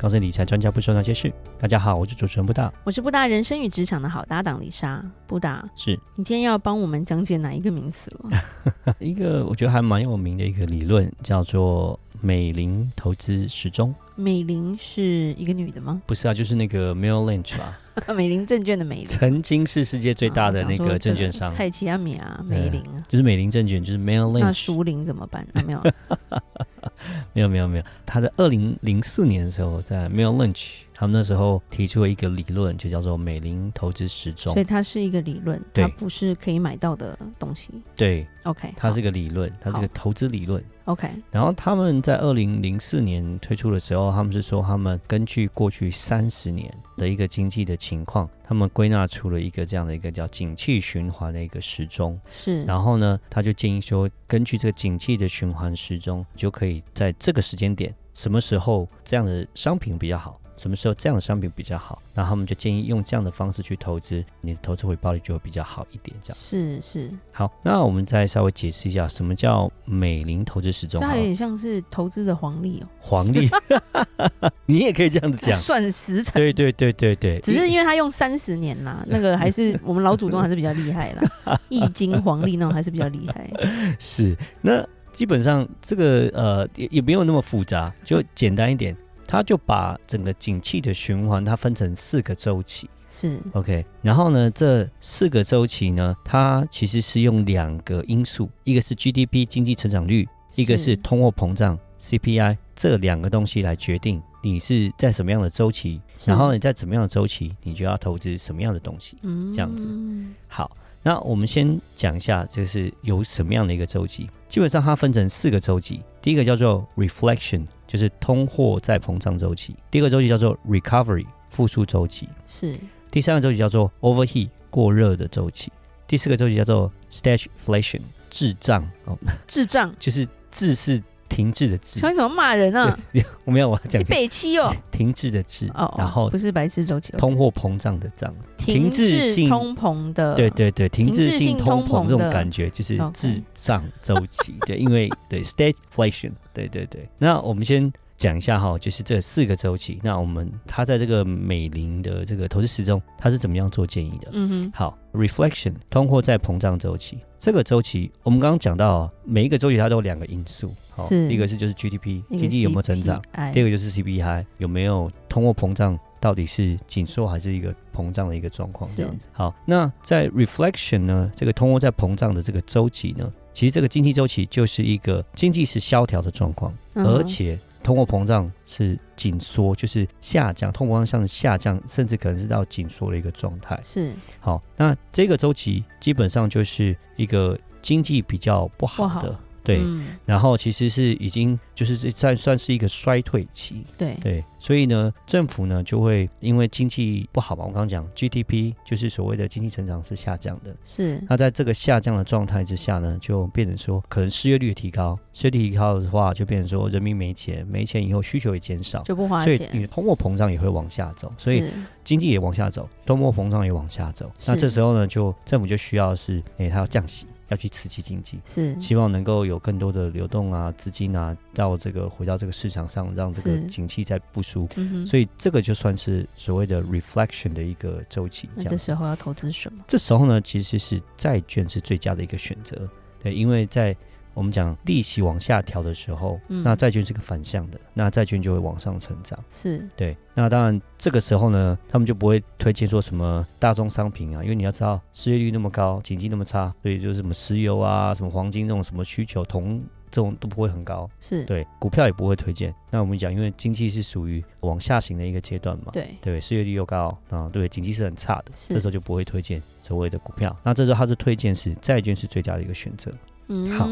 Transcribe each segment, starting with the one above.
告诉理财专家不说那些事。大家好，我是主持人布大，我是布大人生与职场的好搭档丽莎。布大，是你今天要帮我们讲解哪一个名词了？一个我觉得还蛮有名的一个理论，叫做美林投资时钟。美林是一个女的吗？不是啊，就是那个 Merrill Lynch 吧。美林证券的美林，曾经是世界最大的那个证券商。蔡奇阿米啊，美林啊，就是美林证券，就是 Merrill Lynch。那熟林怎么办？啊、没有，没有，没有，没有。他在二零零四年的时候，在 Mail Lynch。他们那时候提出了一个理论，就叫做美林投资时钟。所以它是一个理论，它不是可以买到的东西。对，OK，它是一个理论，它是个投资理论。OK。然后他们在二零零四年推出的时候，他们是说他们根据过去三十年的一个经济的情况，他们归纳出了一个这样的一个叫景气循环的一个时钟。是。然后呢，他就建议说，根据这个景气的循环时钟，就可以在这个时间点，什么时候这样的商品比较好。什么时候这样的商品比较好？那他们就建议用这样的方式去投资，你的投资回报率就会比较好一点。这样是是。好，那我们再稍微解释一下，什么叫美林投资时钟？它有点像是投资的黄历哦。黄历，你也可以这样子讲，算时辰。对对对对对。只是因为它用三十年啦，那个还是我们老祖宗还是比较厉害啦。易经黄历那种还是比较厉害。是，那基本上这个呃也也没有那么复杂，就简单一点。他就把整个景气的循环，它分成四个周期，是 OK。然后呢，这四个周期呢，它其实是用两个因素，一个是 GDP 经济成长率，一个是通货膨胀 CPI，这两个东西来决定你是在什么样的周期，然后你在怎么样的周期，你就要投资什么样的东西，这样子。好，那我们先讲一下，这是有什么样的一个周期。基本上它分成四个周期，第一个叫做 Reflection。就是通货再膨胀周期，第二个周期叫做 recovery 复苏周期，是第三个周期叫做 overheat 过热的周期，第四个周期叫做 stagflation 滞胀哦，滞胀 就是滞是停滞的滞。你怎么骂人啊？我没有，我要讲北七哦，停滞的滞哦，然后不是白痴周期，通货膨胀的胀，停滞性通膨的，对对对，停滞性通膨这种感觉就是滞胀周期，对，因为对 stagflation。对对对，那我们先讲一下哈，就是这四个周期。那我们它在这个美林的这个投资时钟，它是怎么样做建议的？嗯哼，好，reflection 通货在膨胀周期，这个周期我们刚刚讲到，每一个周期它都有两个因素，好，一个是就是 GDP 经济有没有增长，第二个就是 CPI 有没有通货膨胀，到底是紧缩还是一个膨胀的一个状况这样子。好，那在 reflection 呢，这个通货在膨胀的这个周期呢？其实这个经济周期就是一个经济是萧条的状况，而且通货膨胀是紧缩，就是下降，通货膨胀向下降，甚至可能是到紧缩的一个状态。是，好，那这个周期基本上就是一个经济比较不好的。对，嗯、然后其实是已经就是这算算是一个衰退期，对。对，所以呢，政府呢就会因为经济不好嘛，我刚刚讲 GDP 就是所谓的经济成长是下降的，是。那在这个下降的状态之下呢，就变成说可能失业率提高，失业率提高的话，就变成说人民没钱，没钱以后需求也减少，就不花钱，所以你的通货膨胀也会往下走，所以经济也往下走，通货膨胀也往下走。那这时候呢，就政府就需要是，哎，它要降息。要去刺激经济，是希望能够有更多的流动啊，资金啊，到这个回到这个市场上，让这个景气在复苏。嗯、所以这个就算是所谓的 reflection 的一个周期。那这时候要投资什么？这时候呢，其实是债券是最佳的一个选择。对，因为在我们讲利息往下调的时候，嗯、那债券是个反向的，那债券就会往上成长。是对。那当然，这个时候呢，他们就不会推荐说什么大宗商品啊，因为你要知道失业率那么高，经济那么差，所以就是什么石油啊、什么黄金这种什么需求，铜这种都不会很高。是对，股票也不会推荐。那我们讲，因为经济是属于往下行的一个阶段嘛，对对，失业率又高啊，对，经济是很差的，这时候就不会推荐所谓的股票。那这时候他是推荐是债券是最佳的一个选择。嗯，好。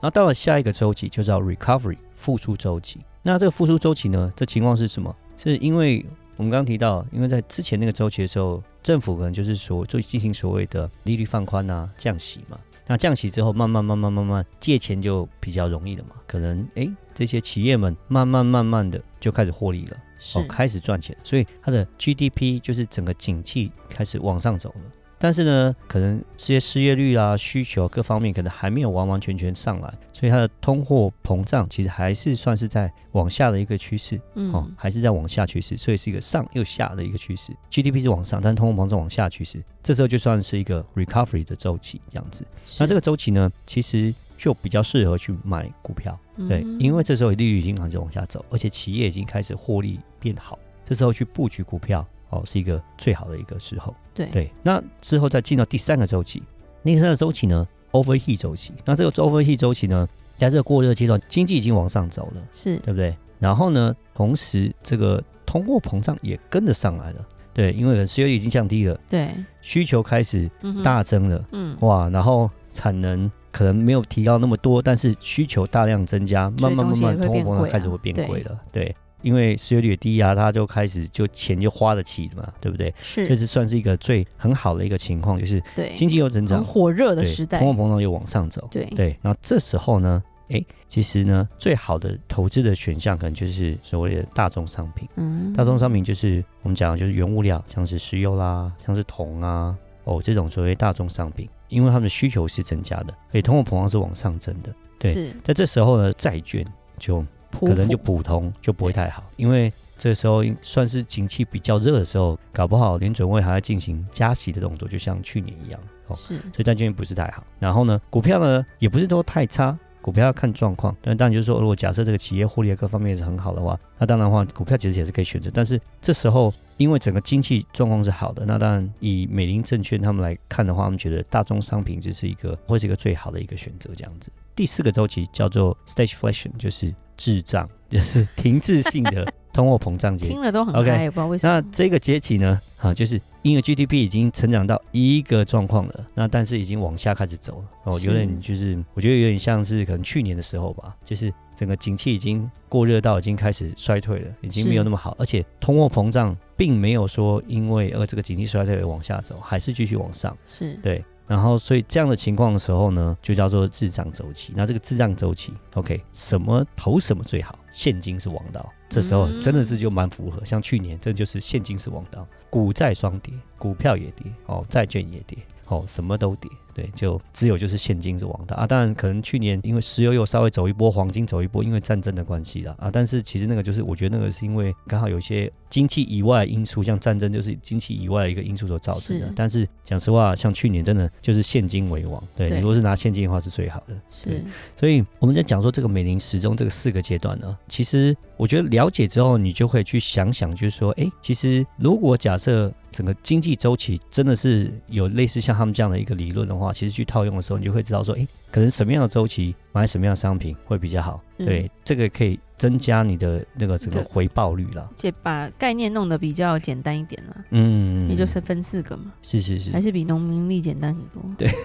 然后到了下一个周期，就叫 recovery 复苏周期。那这个复苏周期呢，这情况是什么？是因为我们刚刚提到，因为在之前那个周期的时候，政府可能就是说做进行所谓的利率放宽啊、降息嘛。那降息之后，慢慢慢慢慢慢借钱就比较容易了嘛。可能哎，这些企业们慢慢慢慢的就开始获利了，哦，开始赚钱，所以它的 GDP 就是整个景气开始往上走了。但是呢，可能这些失业率啊、需求各方面可能还没有完完全全上来，所以它的通货膨胀其实还是算是在往下的一个趋势，嗯，哦，还是在往下趋势，所以是一个上又下的一个趋势。GDP 是往上，但通货膨胀往下趋势，这时候就算是一个 recovery 的周期这样子。那这个周期呢，其实就比较适合去买股票，对，嗯，因为这时候利率已经开始往下走，而且企业已经开始获利变好，这时候去布局股票。哦，是一个最好的一个时候。对。对，那之后再进到第三个周期，第三个周期呢，overheat 周期。那这个 overheat 周期呢，在这个过热阶段，经济已经往上走了，是。对不对？然后呢，同时这个通货膨胀也跟着上来了，对，因为失业率已经降低了，对，需求开始大增了，嗯，哇，然后产能可能没有提高那么多，但是需求大量增加，慢慢慢慢通货膨胀开始会变贵了，对。因为失业率低啊，他就开始就钱就花得起嘛，对不对？是，这是算是一个最很好的一个情况，就是对经济又增长，很火热的时代，通货膨胀又往上走，对对。然后这时候呢，哎，其实呢，最好的投资的选项可能就是所谓的大宗商品。嗯，大宗商品就是我们讲的就是原物料，像是石油啦，像是铜啊，哦，这种所谓大宗商品，因为他们的需求是增加的，所以通货膨胀是往上增的。对，是在这时候呢，债券就。可能就普通就不会太好，因为这时候算是景气比较热的时候，搞不好连准会还要进行加息的动作，就像去年一样哦。是，所以债券不是太好。然后呢，股票呢也不是都太差，股票要看状况。但当然就是说，如果假设这个企业获利各方面是很好的话，那当然的话，股票其实也是可以选择。但是这时候因为整个经济状况是好的，那当然以美林证券他们来看的话，他们觉得大宗商品这是一个会是一个最好的一个选择。这样子，第四个周期叫做 stagflation，就是。滞胀 就是停滞性的通货膨胀节，听了都很嗨，也不知道为什么。那这个节气呢，啊，就是因为 GDP 已经成长到一个状况了，那但是已经往下开始走了，哦，有点就是我觉得有点像是可能去年的时候吧，就是整个景气已经过热到已经开始衰退了，已经没有那么好，而且通货膨胀并没有说因为呃这个景气衰退而往下走，还是继续往上，是。对。然后，所以这样的情况的时候呢，就叫做滞胀周期。那这个滞胀周期，OK，什么投什么最好？现金是王道。这时候真的是就蛮符合。像去年，这就是现金是王道，股债双跌，股票也跌，哦，债券也跌，哦，什么都跌。对，就只有就是现金是王道啊。当然，可能去年因为石油又稍微走一波，黄金走一波，因为战争的关系了啊。但是其实那个就是，我觉得那个是因为刚好有一些经济以外的因素，像战争就是经济以外的一个因素所造成的。是但是讲实话，像去年真的就是现金为王。对，对你如果是拿现金的话，是最好的。是，所以我们在讲说这个美林时钟这个四个阶段呢，其实我觉得了解之后，你就会去想想，就是说，哎，其实如果假设。整个经济周期真的是有类似像他们这样的一个理论的话，其实去套用的时候，你就会知道说，哎，可能什么样的周期买什么样的商品会比较好。嗯、对，这个可以增加你的那个整个回报率了。且把概念弄得比较简单一点了。嗯，也就是分四个嘛。是是是，还是比农民历简单很多。对。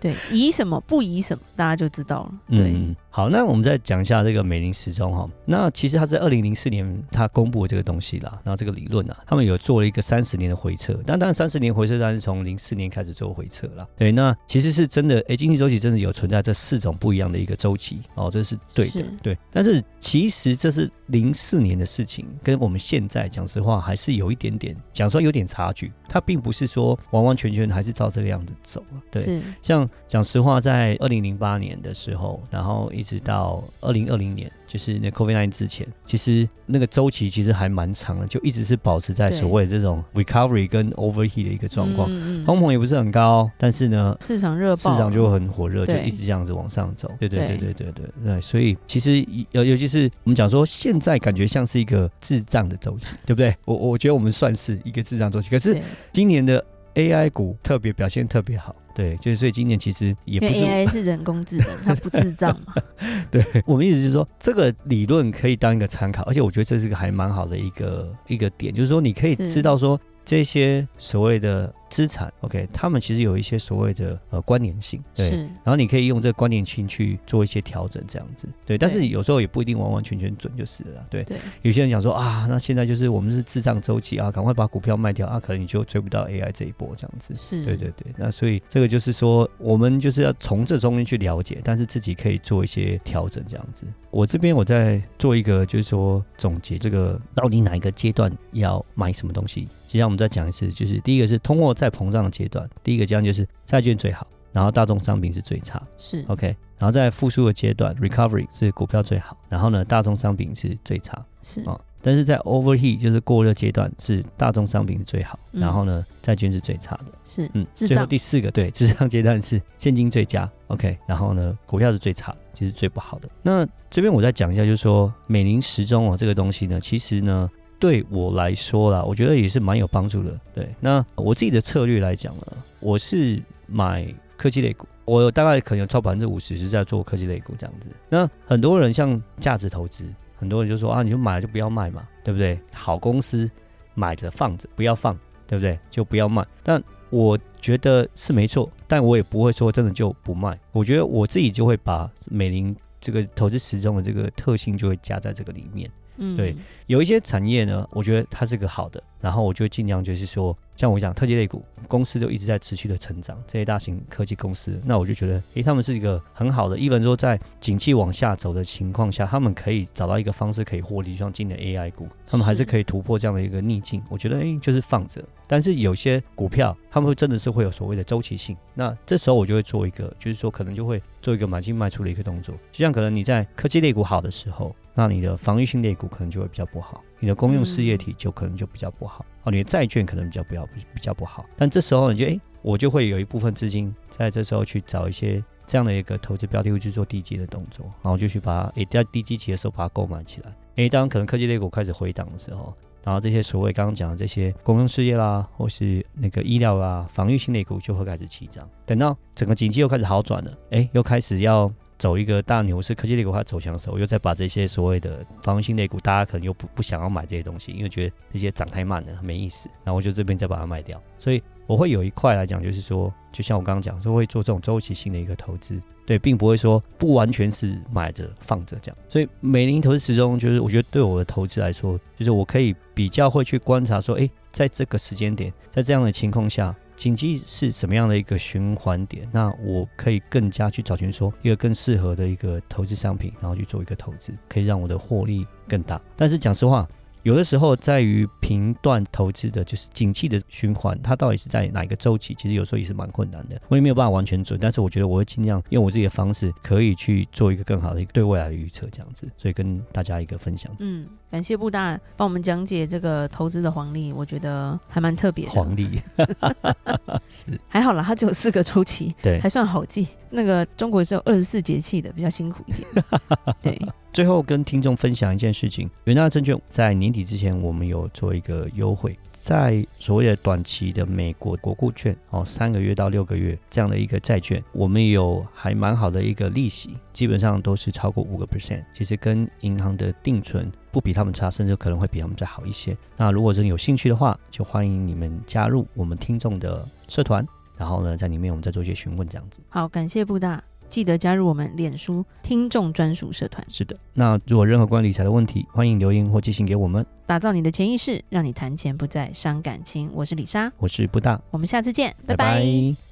对，宜什么不宜什么，大家就知道了。对，嗯、好，那我们再讲一下这个美林时钟哈。那其实他在二零零四年他公布了这个东西啦，然后这个理论啊，他们有做了一个三十年的回测。但当然三十年回测，当然是从零四年开始做回测了。对，那其实是真的，哎，经济周期真的有存在这四种不一样的一个周期哦，这是对的。对，但是其实这是零四年的事情，跟我们现在讲实话还是有一点点，讲说有点差距。它并不是说完完全全还是照这个样子走了。对，像讲实话，在二零零八年的时候，然后一直到二零二零年。就是那 COVID-19 之前，其实那个周期其实还蛮长的，就一直是保持在所谓的这种 recovery 跟 overheat 的一个状况，通膨也不是很高，但是呢，市场热，市场就很火热，就一直这样子往上走。对对对对对对对，所以其实尤尤其是我们讲说，现在感觉像是一个滞胀的周期，对不对？我我觉得我们算是一个滞胀周期，可是今年的 AI 股特别表现特别好。对，就是所以今年其实也不是 AI 是人工智能，它不智障嘛。对，我们意思是说，这个理论可以当一个参考，而且我觉得这是个还蛮好的一个一个点，就是说你可以知道说这些所谓的。资产，OK，他们其实有一些所谓的呃关联性，对，然后你可以用这个关联性去做一些调整，这样子，对，但是有时候也不一定完完全全准就是了啦，对，对。有些人讲说啊，那现在就是我们是滞胀周期啊，赶快把股票卖掉啊，可能你就追不到 AI 这一波这样子，是，对对对，那所以这个就是说，我们就是要从这中间去了解，但是自己可以做一些调整，这样子。我这边我在做一个就是说总结，这个到底哪一个阶段要买什么东西？其实我们再讲一次，就是第一个是通货再膨胀的阶段，第一个阶段就是债券最好，然后大宗商品是最差，是 OK，然后在复苏的阶段，recovery 是股票最好，然后呢，大宗商品是最差，是啊。但是在 overheat 就是过热阶段，是大宗商品最好，嗯、然后呢，债券是最差的。是，嗯，最后第四个对，滞胀阶段是现金最佳，OK，然后呢，股票是最差，其实最不好的。那这边我再讲一下，就是说美林时钟哦，这个东西呢，其实呢，对我来说啦，我觉得也是蛮有帮助的。对，那我自己的策略来讲呢，我是买科技类股，我大概可能有超百分之五十是在做科技类股这样子。那很多人像价值投资。很多人就说啊，你就买了就不要卖嘛，对不对？好公司买着放着，不要放，对不对？就不要卖。但我觉得是没错，但我也不会说真的就不卖。我觉得我自己就会把美林这个投资时钟的这个特性就会加在这个里面。对，有一些产业呢，我觉得它是个好的，然后我就尽量就是说，像我讲特技类股公司就一直在持续的成长，这些大型科技公司，那我就觉得，诶，他们是一个很好的，even 说在景气往下走的情况下，他们可以找到一个方式可以获利，像今年 AI 股，他们还是可以突破这样的一个逆境，我觉得，诶，就是放着。但是有些股票，他们会真的是会有所谓的周期性，那这时候我就会做一个，就是说可能就会做一个买进卖出的一个动作，就像可能你在科技类股好的时候。那你的防御性类股可能就会比较不好，你的公用事业体就可能就比较不好，哦，你的债券可能比较不要比较不好。但这时候你就诶，我就会有一部分资金在这时候去找一些这样的一个投资标的物去做低阶的动作，然后就去把它诶在低基期的时候把它购买起来。诶，当可能科技类股开始回档的时候，然后这些所谓刚刚讲的这些公用事业啦，或是那个医疗啊、防御性类股就会开始起涨。等到整个景气又开始好转了，诶，又开始要。走一个大牛市，科技类股它走强的时候，又再把这些所谓的防御性类股，大家可能又不不想要买这些东西，因为觉得这些涨太慢了，没意思。然后我就这边再把它卖掉。所以我会有一块来讲，就是说，就像我刚刚讲，说会做这种周期性的一个投资，对，并不会说不完全是买着放着这样。所以美林投资时钟就是，我觉得对我的投资来说，就是我可以比较会去观察说，哎，在这个时间点，在这样的情况下。经济是什么样的一个循环点？那我可以更加去找寻说一个更适合的一个投资商品，然后去做一个投资，可以让我的获利更大。但是讲实话。有的时候在于评断投资的，就是景气的循环，它到底是在哪一个周期？其实有时候也是蛮困难的，我也没有办法完全准。但是我觉得我会尽量用我自己的方式，可以去做一个更好的一个对未来的预测，这样子。所以跟大家一个分享。嗯，感谢布大帮我们讲解这个投资的黄历，我觉得还蛮特别的。黄历 是还好啦，它只有四个周期，对，还算好记。那个中国是有二十四节气的，比较辛苦一点。对。最后跟听众分享一件事情，元大证券在年底之前，我们有做一个优惠，在所谓的短期的美国国库券哦，三个月到六个月这样的一个债券，我们有还蛮好的一个利息，基本上都是超过五个 percent，其实跟银行的定存不比他们差，甚至可能会比他们再好一些。那如果真有兴趣的话，就欢迎你们加入我们听众的社团，然后呢，在里面我们再做一些询问这样子。好，感谢布大。记得加入我们脸书听众专属社团。是的，那如果任何关于理财的问题，欢迎留言或寄信给我们。打造你的潜意识，让你谈钱不再伤感情。我是李莎，我是布大，我们下次见，拜拜。拜拜。